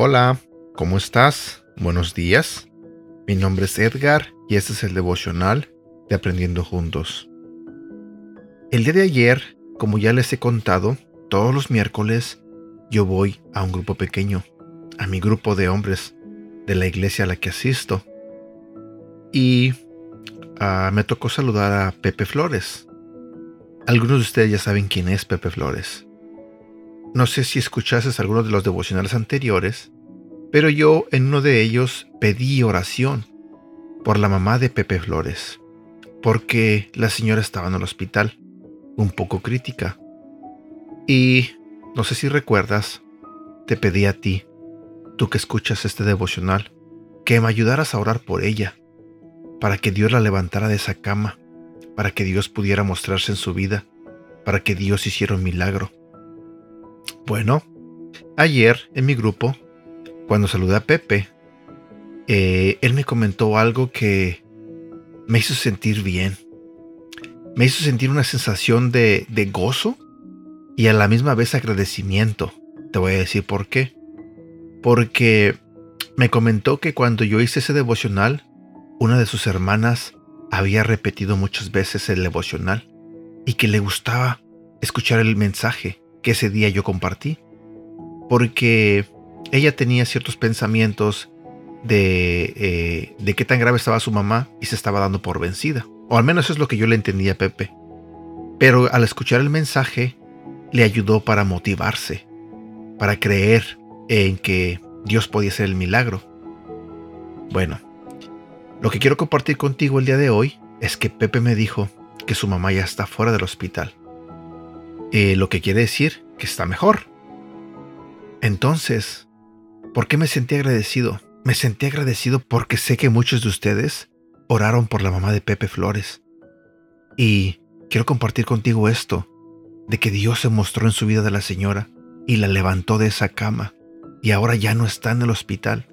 Hola, ¿cómo estás? Buenos días. Mi nombre es Edgar y este es el devocional de Aprendiendo Juntos. El día de ayer, como ya les he contado, todos los miércoles yo voy a un grupo pequeño, a mi grupo de hombres de la iglesia a la que asisto. Y ah, me tocó saludar a Pepe Flores. Algunos de ustedes ya saben quién es Pepe Flores. No sé si escuchases algunos de los devocionales anteriores, pero yo en uno de ellos pedí oración por la mamá de Pepe Flores, porque la señora estaba en el hospital, un poco crítica. Y no sé si recuerdas, te pedí a ti, tú que escuchas este devocional, que me ayudaras a orar por ella, para que Dios la levantara de esa cama, para que Dios pudiera mostrarse en su vida, para que Dios hiciera un milagro. Bueno, ayer en mi grupo, cuando saludé a Pepe, eh, él me comentó algo que me hizo sentir bien. Me hizo sentir una sensación de, de gozo y a la misma vez agradecimiento. Te voy a decir por qué. Porque me comentó que cuando yo hice ese devocional, una de sus hermanas había repetido muchas veces el devocional y que le gustaba escuchar el mensaje que ese día yo compartí, porque ella tenía ciertos pensamientos de, eh, qué tan grave estaba su mamá y se estaba dando por vencida. O al menos eso es lo que yo le entendía a Pepe. Pero al escuchar el mensaje, le ayudó para motivarse, para creer en que Dios podía hacer el milagro. Bueno, lo que quiero compartir contigo el día de hoy es que Pepe me dijo que su mamá ya está fuera del hospital eh, lo que quiere decir que está mejor. Entonces, ¿por qué me sentí agradecido? Me sentí agradecido porque sé que muchos de ustedes oraron por la mamá de Pepe Flores. Y quiero compartir contigo esto, de que Dios se mostró en su vida de la señora y la levantó de esa cama y ahora ya no está en el hospital.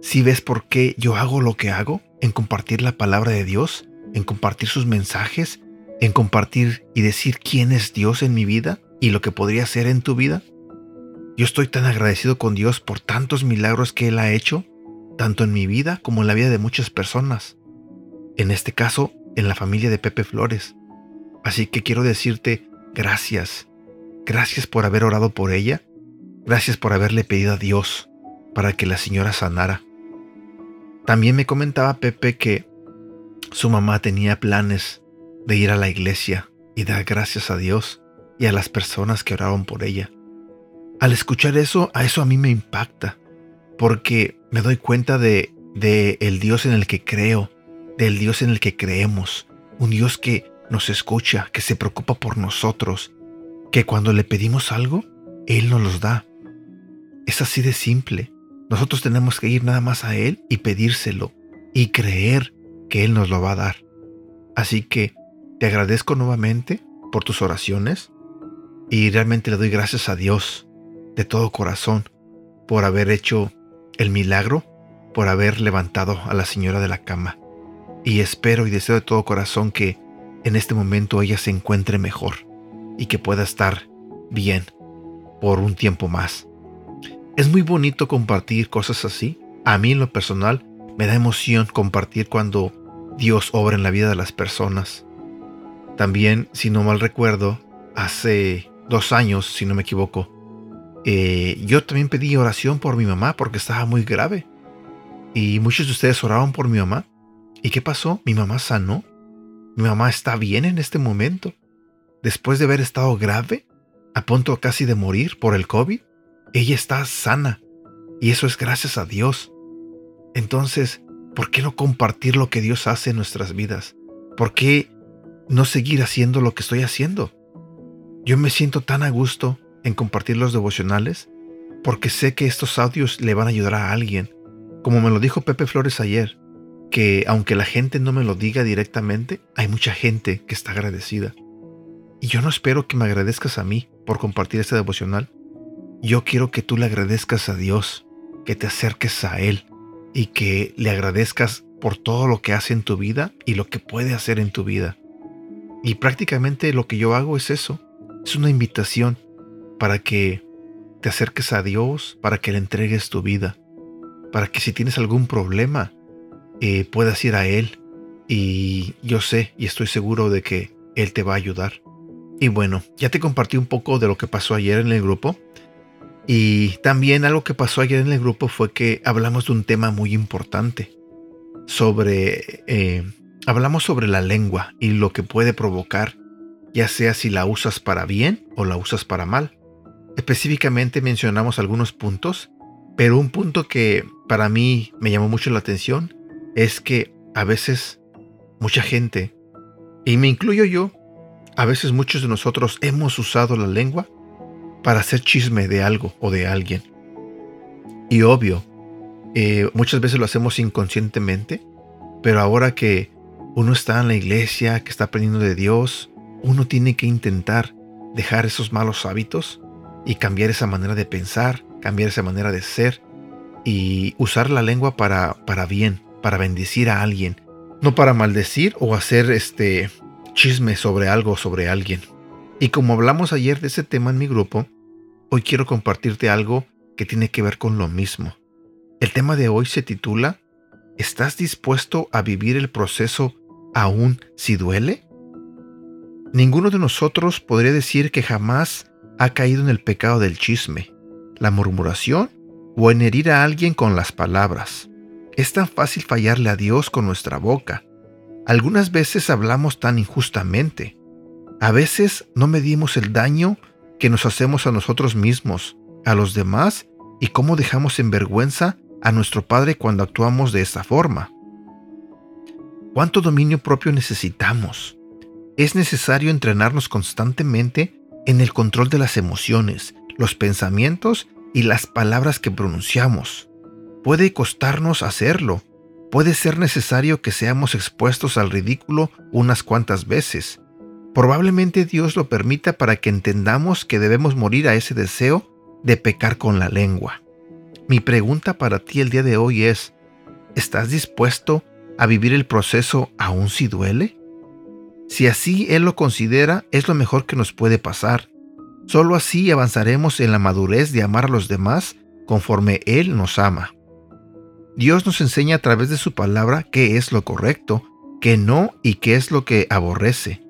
Si ves por qué yo hago lo que hago, en compartir la palabra de Dios, en compartir sus mensajes en compartir y decir quién es Dios en mi vida y lo que podría ser en tu vida? Yo estoy tan agradecido con Dios por tantos milagros que Él ha hecho, tanto en mi vida como en la vida de muchas personas. En este caso, en la familia de Pepe Flores. Así que quiero decirte gracias. Gracias por haber orado por ella. Gracias por haberle pedido a Dios para que la señora sanara. También me comentaba Pepe que su mamá tenía planes de ir a la iglesia y dar gracias a Dios y a las personas que oraron por ella. Al escuchar eso, a eso a mí me impacta, porque me doy cuenta de, de el Dios en el que creo, del Dios en el que creemos, un Dios que nos escucha, que se preocupa por nosotros, que cuando le pedimos algo, Él nos los da. Es así de simple. Nosotros tenemos que ir nada más a Él y pedírselo y creer que Él nos lo va a dar. Así que te agradezco nuevamente por tus oraciones y realmente le doy gracias a Dios de todo corazón por haber hecho el milagro, por haber levantado a la señora de la cama. Y espero y deseo de todo corazón que en este momento ella se encuentre mejor y que pueda estar bien por un tiempo más. Es muy bonito compartir cosas así. A mí en lo personal me da emoción compartir cuando Dios obra en la vida de las personas. También, si no mal recuerdo, hace dos años, si no me equivoco, eh, yo también pedí oración por mi mamá porque estaba muy grave. Y muchos de ustedes oraban por mi mamá. ¿Y qué pasó? Mi mamá sanó. Mi mamá está bien en este momento. Después de haber estado grave, a punto casi de morir por el COVID, ella está sana. Y eso es gracias a Dios. Entonces, ¿por qué no compartir lo que Dios hace en nuestras vidas? ¿Por qué no seguir haciendo lo que estoy haciendo. Yo me siento tan a gusto en compartir los devocionales porque sé que estos audios le van a ayudar a alguien. Como me lo dijo Pepe Flores ayer, que aunque la gente no me lo diga directamente, hay mucha gente que está agradecida. Y yo no espero que me agradezcas a mí por compartir este devocional. Yo quiero que tú le agradezcas a Dios que te acerques a Él y que le agradezcas por todo lo que hace en tu vida y lo que puede hacer en tu vida. Y prácticamente lo que yo hago es eso, es una invitación para que te acerques a Dios, para que le entregues tu vida, para que si tienes algún problema eh, puedas ir a Él. Y yo sé y estoy seguro de que Él te va a ayudar. Y bueno, ya te compartí un poco de lo que pasó ayer en el grupo. Y también algo que pasó ayer en el grupo fue que hablamos de un tema muy importante. Sobre... Eh, hablamos sobre la lengua y lo que puede provocar, ya sea si la usas para bien o la usas para mal. Específicamente mencionamos algunos puntos, pero un punto que para mí me llamó mucho la atención es que a veces mucha gente, y me incluyo yo, a veces muchos de nosotros hemos usado la lengua para hacer chisme de algo o de alguien. Y obvio, eh, muchas veces lo hacemos inconscientemente, pero ahora que uno está en la iglesia, que está aprendiendo de Dios, uno tiene que intentar dejar esos malos hábitos y cambiar esa manera de pensar, cambiar esa manera de ser y usar la lengua para, para bien, para bendecir a alguien, no para maldecir o hacer este chisme sobre algo sobre alguien. Y como hablamos ayer de ese tema en mi grupo, hoy quiero compartirte algo que tiene que ver con lo mismo. El tema de hoy se titula ¿Estás dispuesto a vivir el proceso aún si duele? Ninguno de nosotros podría decir que jamás ha caído en el pecado del chisme, la murmuración o en herir a alguien con las palabras. Es tan fácil fallarle a Dios con nuestra boca. Algunas veces hablamos tan injustamente. A veces no medimos el daño que nos hacemos a nosotros mismos, a los demás y cómo dejamos en vergüenza a nuestro Padre cuando actuamos de esta forma. ¿Cuánto dominio propio necesitamos? Es necesario entrenarnos constantemente en el control de las emociones, los pensamientos y las palabras que pronunciamos. Puede costarnos hacerlo. Puede ser necesario que seamos expuestos al ridículo unas cuantas veces. Probablemente Dios lo permita para que entendamos que debemos morir a ese deseo de pecar con la lengua. Mi pregunta para ti el día de hoy es, ¿estás dispuesto a vivir el proceso aún si duele? Si así Él lo considera, es lo mejor que nos puede pasar. Solo así avanzaremos en la madurez de amar a los demás conforme Él nos ama. Dios nos enseña a través de su palabra qué es lo correcto, qué no y qué es lo que aborrece.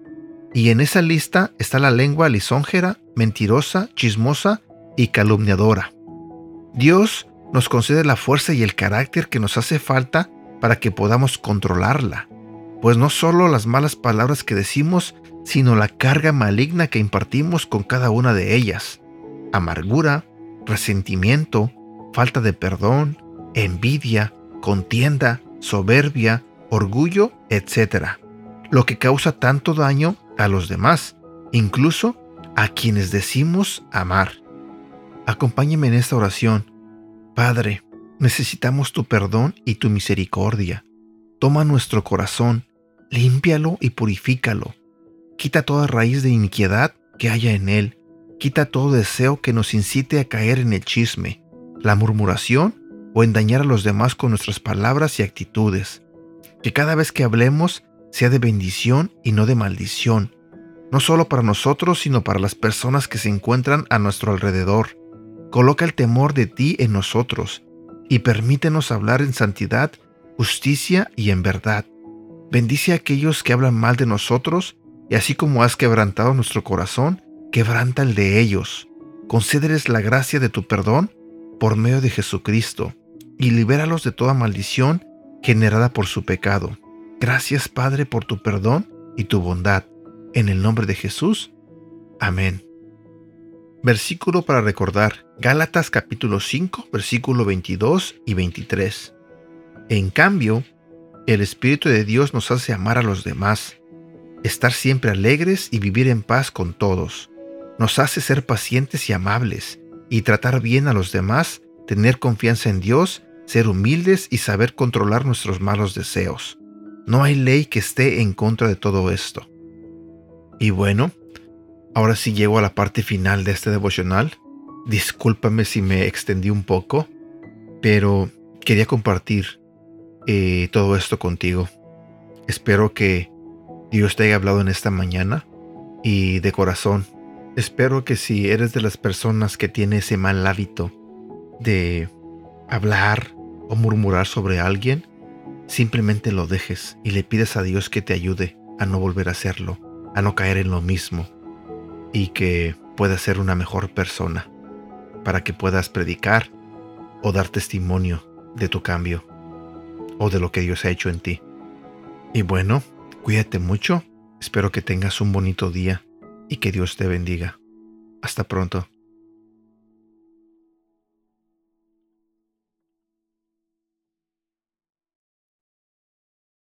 Y en esa lista está la lengua lisonjera, mentirosa, chismosa y calumniadora. Dios nos concede la fuerza y el carácter que nos hace falta para que podamos controlarla, pues no solo las malas palabras que decimos, sino la carga maligna que impartimos con cada una de ellas. Amargura, resentimiento, falta de perdón, envidia, contienda, soberbia, orgullo, etc. Lo que causa tanto daño a los demás, incluso a quienes decimos amar. Acompáñeme en esta oración. Padre, necesitamos tu perdón y tu misericordia. Toma nuestro corazón, límpialo y purifícalo. Quita toda raíz de iniquidad que haya en él. Quita todo deseo que nos incite a caer en el chisme, la murmuración o en dañar a los demás con nuestras palabras y actitudes. Que cada vez que hablemos sea de bendición y no de maldición, no solo para nosotros, sino para las personas que se encuentran a nuestro alrededor. Coloca el temor de ti en nosotros y permítenos hablar en santidad, justicia y en verdad. Bendice a aquellos que hablan mal de nosotros y así como has quebrantado nuestro corazón, quebranta el de ellos. Concédeles la gracia de tu perdón por medio de Jesucristo y libéralos de toda maldición generada por su pecado. Gracias Padre por tu perdón y tu bondad. En el nombre de Jesús. Amén. Versículo para recordar. Gálatas capítulo 5, versículo 22 y 23. En cambio, el Espíritu de Dios nos hace amar a los demás, estar siempre alegres y vivir en paz con todos. Nos hace ser pacientes y amables, y tratar bien a los demás, tener confianza en Dios ser humildes y saber controlar nuestros malos deseos. No hay ley que esté en contra de todo esto. Y bueno, ahora sí llego a la parte final de este devocional. Discúlpame si me extendí un poco, Pero quería compartir eh, todo esto contigo. Espero que Dios te haya hablado en esta mañana y de corazón. Espero que si eres de las personas que tiene ese mal hábito de hablar o murmurar sobre alguien, simplemente lo dejes y le pides a Dios que te ayude a no volver a hacerlo, a no caer en lo mismo y que puedas ser una mejor persona para que puedas predicar o dar testimonio de tu cambio o de lo que Dios ha hecho en ti. Y bueno, cuídate mucho, espero que tengas un bonito día y que Dios te bendiga. Hasta pronto.